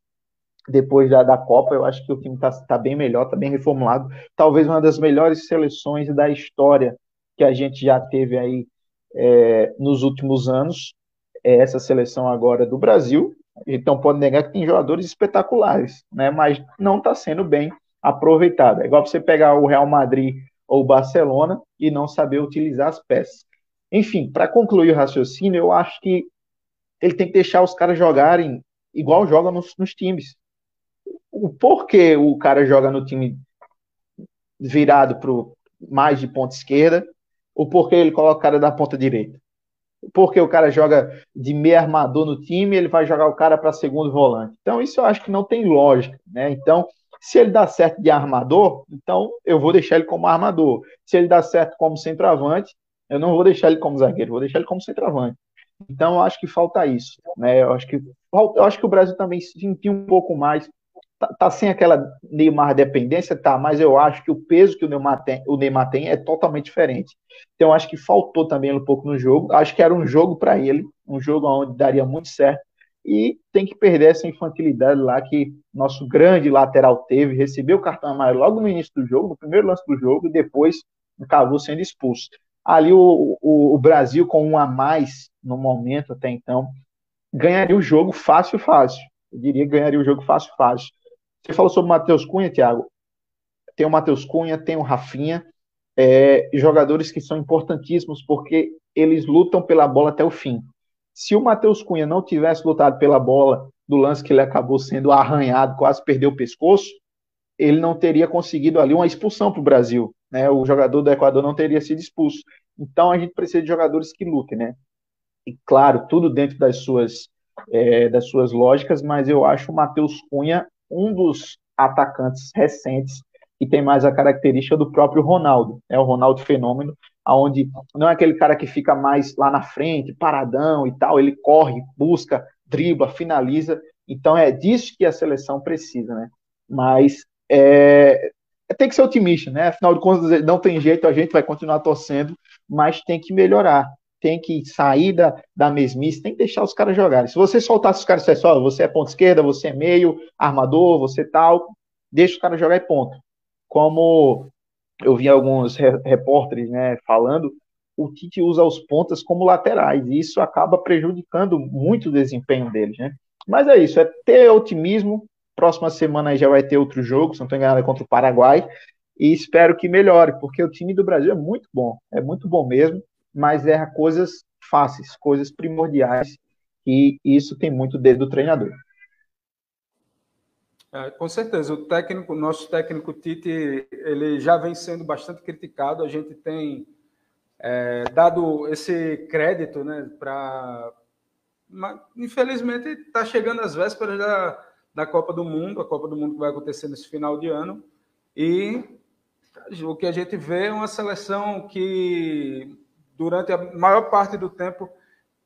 depois da, da Copa. Eu acho que o time está tá bem melhor, está bem reformulado. Talvez uma das melhores seleções da história que a gente já teve aí é, nos últimos anos. É essa seleção agora do Brasil, então pode negar que tem jogadores espetaculares, né? Mas não está sendo bem aproveitado. É igual você pegar o Real Madrid ou o Barcelona e não saber utilizar as peças. Enfim, para concluir o raciocínio, eu acho que ele tem que deixar os caras jogarem igual jogam nos, nos times. O porquê o cara joga no time virado para mais de ponta esquerda, o porquê ele coloca o cara da ponta direita. Porque o cara joga de meio armador no time, ele vai jogar o cara para segundo volante. Então, isso eu acho que não tem lógica, né? Então, se ele dá certo de armador, então eu vou deixar ele como armador. Se ele dá certo como centroavante, eu não vou deixar ele como zagueiro, vou deixar ele como centroavante. Então, eu acho que falta isso, né? Eu acho que eu acho que o Brasil também se sentiu um pouco mais tá, tá, sem aquela Neymar dependência, tá, mas eu acho que o peso que o Neymar tem, o Neymar tem é totalmente diferente. Então, acho que faltou também um pouco no jogo. Acho que era um jogo para ele, um jogo onde daria muito certo. E tem que perder essa infantilidade lá que nosso grande lateral teve, recebeu o cartão amarelo logo no início do jogo, no primeiro lance do jogo, e depois acabou sendo expulso. Ali o, o, o Brasil, com um a mais no momento até então, ganharia o jogo fácil, fácil. Eu diria que ganharia o jogo fácil, fácil. Você falou sobre o Matheus Cunha, Thiago. Tem o Matheus Cunha, tem o Rafinha, é, jogadores que são importantíssimos porque eles lutam pela bola até o fim. Se o Matheus Cunha não tivesse lutado pela bola do lance que ele acabou sendo arranhado, quase perdeu o pescoço, ele não teria conseguido ali uma expulsão para o Brasil. Né? O jogador do Equador não teria sido expulso. Então a gente precisa de jogadores que lutem, né? E claro, tudo dentro das suas, é, das suas lógicas, mas eu acho o Matheus Cunha um dos atacantes recentes que tem mais a característica do próprio Ronaldo, é o Ronaldo fenômeno, aonde não é aquele cara que fica mais lá na frente, paradão e tal, ele corre, busca, dribla, finaliza, então é disso que a seleção precisa, né? Mas é, tem que ser otimista, né? Afinal de contas, não tem jeito, a gente vai continuar torcendo, mas tem que melhorar tem que sair da, da mesmice, tem que deixar os caras jogarem. Se você soltasse os caras e só, você é ponta esquerda, você é meio, armador, você tal, deixa os caras jogar e ponto. Como eu vi alguns repórteres né, falando, o Tite usa os pontas como laterais, e isso acaba prejudicando muito o desempenho deles, né? Mas é isso, é ter otimismo. Próxima semana já vai ter outro jogo, se não estou enganado, é contra o Paraguai. E espero que melhore, porque o time do Brasil é muito bom, é muito bom mesmo mas erra coisas fáceis, coisas primordiais, e isso tem muito dedo do treinador. É, com certeza, o técnico, nosso técnico Tite, ele já vem sendo bastante criticado. A gente tem é, dado esse crédito, né, para, infelizmente, está chegando às vésperas da, da Copa do Mundo, a Copa do Mundo que vai acontecer nesse final de ano, e o que a gente vê é uma seleção que durante a maior parte do tempo,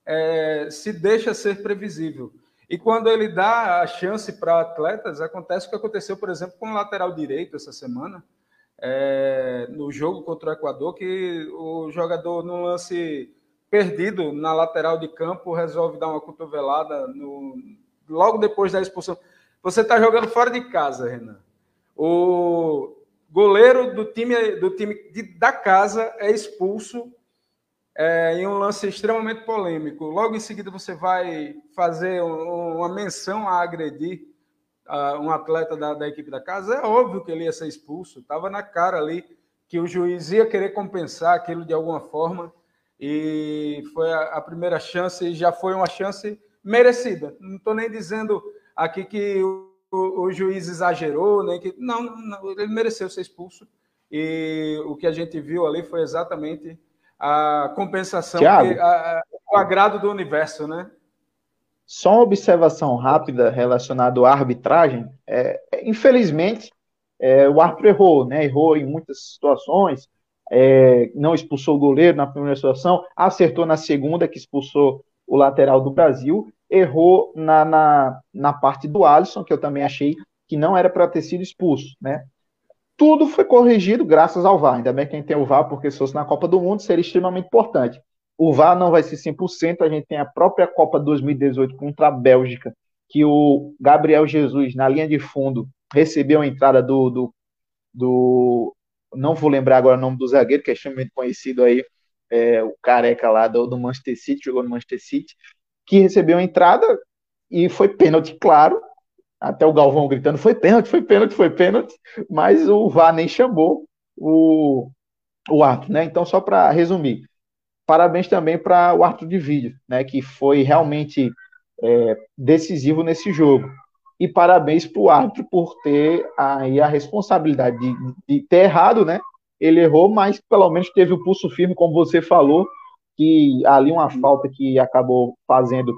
é, se deixa ser previsível. E quando ele dá a chance para atletas, acontece o que aconteceu, por exemplo, com o lateral direito essa semana, é, no jogo contra o Equador, que o jogador, no lance perdido na lateral de campo, resolve dar uma cotovelada no, logo depois da expulsão. Você está jogando fora de casa, Renan. O goleiro do time, do time de, da casa é expulso é, em um lance extremamente polêmico. Logo em seguida, você vai fazer uma menção a agredir uh, um atleta da, da, equipe da casa. É óbvio que ele ia ser expulso, estava na cara ali que o juiz ia querer compensar aquilo de alguma forma. E foi a, a primeira chance, e já foi uma chance merecida. Não estou nem dizendo aqui que o, o, o, juiz exagerou, nem que. Não, não, ele mereceu ser expulso. E o que a gente viu ali foi exatamente a compensação, que, a, a, o agrado do universo, né? Só uma observação rápida relacionada à arbitragem. É, é, infelizmente, é, o árbitro errou, né? Errou em muitas situações. É, não expulsou o goleiro na primeira situação, acertou na segunda, que expulsou o lateral do Brasil, errou na, na, na parte do Alisson, que eu também achei que não era para ter sido expulso, né? Tudo foi corrigido graças ao VAR. Ainda bem que a gente tem o VAR, porque se fosse na Copa do Mundo seria extremamente importante. O VAR não vai ser 100%, a gente tem a própria Copa 2018 contra a Bélgica, que o Gabriel Jesus, na linha de fundo, recebeu a entrada do, do, do não vou lembrar agora o nome do zagueiro, que é extremamente conhecido aí, é, o careca lá do, do Manchester City, jogou no Manchester City, que recebeu a entrada e foi pênalti, claro. Até o Galvão gritando: foi pênalti, foi pênalti, foi pênalti. Mas o VAR nem chamou o, o árbitro, né? Então, só para resumir, parabéns também para o árbitro de vídeo, né? Que foi realmente é, decisivo nesse jogo. E parabéns para o árbitro por ter aí a responsabilidade de, de ter errado, né? Ele errou, mas pelo menos teve o pulso firme, como você falou, que ali uma falta que acabou fazendo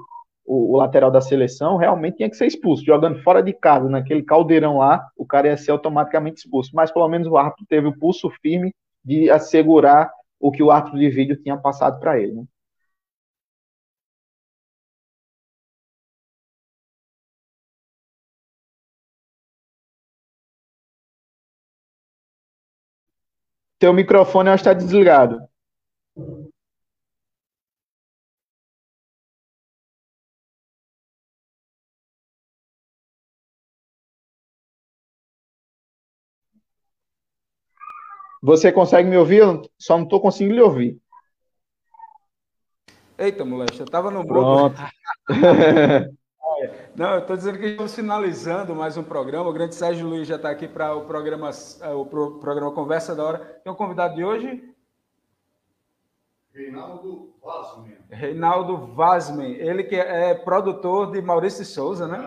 o, o, lateral da seleção realmente tinha que ser expulso. Jogando fora de casa, naquele caldeirão lá, o cara ia ser automaticamente expulso. Mas pelo menos o árbitro teve o pulso firme de assegurar o que o árbitro de vídeo tinha passado para ele. Né? Teu microfone está desligado. Você consegue me ouvir? Eu só não estou conseguindo lhe ouvir. Eita, moleque, eu estava no Pronto. [LAUGHS] [LAUGHS] não, eu estou dizendo que estamos finalizando mais um programa. O grande Sérgio Luiz já está aqui para o programa, é, o programa Conversa da Hora. Tem um convidado de hoje? Reinaldo Vazmen. Reinaldo Vazmen, ele que é produtor de Maurício de Souza, né?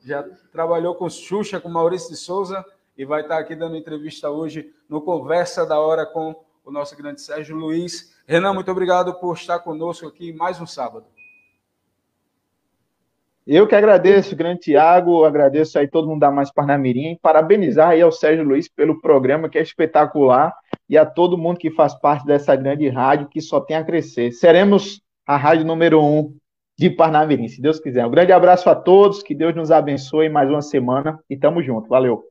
Já, já trabalhou com Xuxa, com Maurício de Souza e vai estar aqui dando entrevista hoje no Conversa da Hora com o nosso grande Sérgio Luiz. Renan, muito obrigado por estar conosco aqui mais um sábado. Eu que agradeço, grande Tiago, agradeço aí todo mundo da Mais Parnamirim, parabenizar aí ao Sérgio Luiz pelo programa que é espetacular e a todo mundo que faz parte dessa grande rádio que só tem a crescer. Seremos a rádio número um de Parnamirim, se Deus quiser. Um grande abraço a todos, que Deus nos abençoe mais uma semana e tamo junto. Valeu.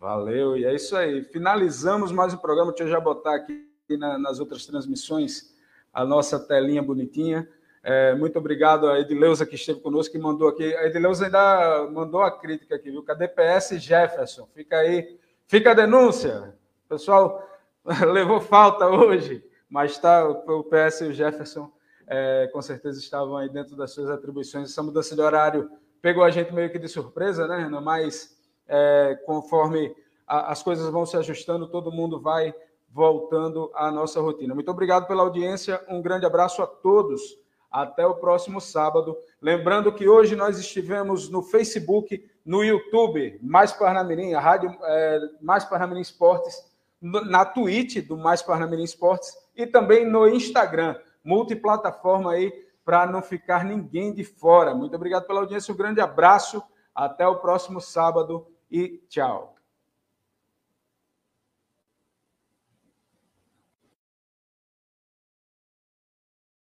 Valeu, e é isso aí. Finalizamos mais um programa. Deixa eu já botar aqui na, nas outras transmissões a nossa telinha bonitinha. É, muito obrigado a Edileuza que esteve conosco, que mandou aqui. A Edileuza ainda mandou a crítica aqui, viu? Cadê PS Jefferson? Fica aí, fica a denúncia. O pessoal [LAUGHS] levou falta hoje, mas tá, o PS e o Jefferson é, com certeza estavam aí dentro das suas atribuições. Essa mudança de horário pegou a gente meio que de surpresa, né, Renan? Mas é, conforme a, as coisas vão se ajustando, todo mundo vai voltando à nossa rotina. Muito obrigado pela audiência, um grande abraço a todos. Até o próximo sábado. Lembrando que hoje nós estivemos no Facebook, no YouTube, Mais Parnamirim, a rádio é, Mais Parnamirim Esportes, na Twitch do Mais Parnamirim Esportes e também no Instagram, multiplataforma aí, para não ficar ninguém de fora. Muito obrigado pela audiência, um grande abraço. Até o próximo sábado e tchau.